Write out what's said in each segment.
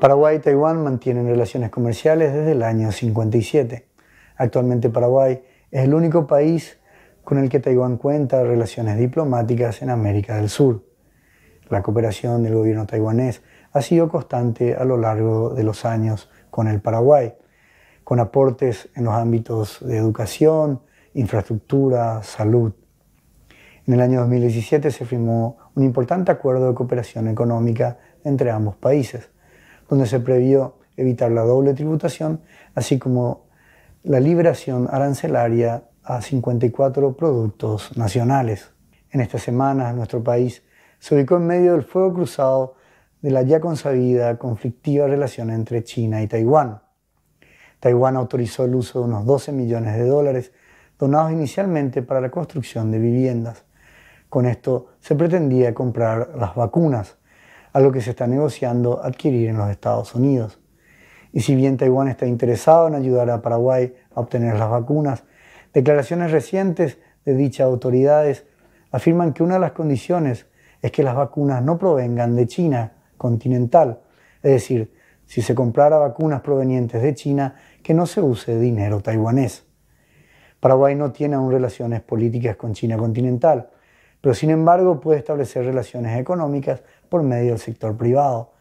Paraguay y Taiwán mantienen relaciones comerciales desde el año 57. Actualmente Paraguay es el único país con el que Taiwán cuenta relaciones diplomáticas en América del Sur. La cooperación del gobierno taiwanés ha sido constante a lo largo de los años con el Paraguay, con aportes en los ámbitos de educación, infraestructura, salud. En el año 2017 se firmó un importante acuerdo de cooperación económica entre ambos países, donde se previó evitar la doble tributación, así como la liberación arancelaria a 54 productos nacionales. En esta semana nuestro país se ubicó en medio del fuego cruzado de la ya consabida conflictiva relación entre China y Taiwán. Taiwán autorizó el uso de unos 12 millones de dólares donados inicialmente para la construcción de viviendas. Con esto se pretendía comprar las vacunas, algo que se está negociando adquirir en los Estados Unidos. Y si bien Taiwán está interesado en ayudar a Paraguay a obtener las vacunas, declaraciones recientes de dichas autoridades afirman que una de las condiciones es que las vacunas no provengan de China continental, es decir, si se comprara vacunas provenientes de China, que no se use dinero taiwanés. Paraguay no tiene aún relaciones políticas con China continental, pero sin embargo puede establecer relaciones económicas por medio del sector privado.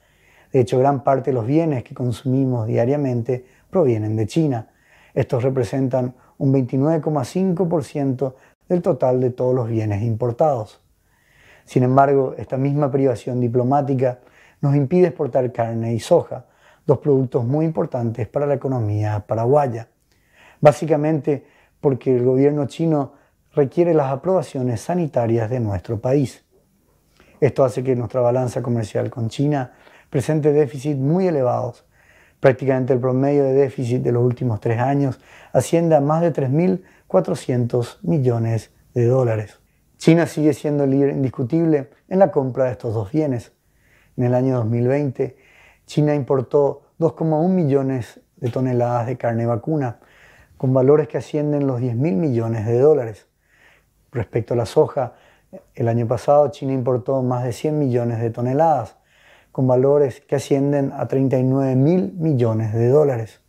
De hecho, gran parte de los bienes que consumimos diariamente provienen de China. Estos representan un 29,5% del total de todos los bienes importados. Sin embargo, esta misma privación diplomática nos impide exportar carne y soja, dos productos muy importantes para la economía paraguaya. Básicamente porque el gobierno chino requiere las aprobaciones sanitarias de nuestro país. Esto hace que nuestra balanza comercial con China presente déficits muy elevados. Prácticamente el promedio de déficit de los últimos tres años asciende a más de 3.400 millones de dólares. China sigue siendo el líder indiscutible en la compra de estos dos bienes. En el año 2020, China importó 2,1 millones de toneladas de carne vacuna, con valores que ascienden los 10 mil millones de dólares. Respecto a la soja, el año pasado China importó más de 100 millones de toneladas, con valores que ascienden a 39 mil millones de dólares.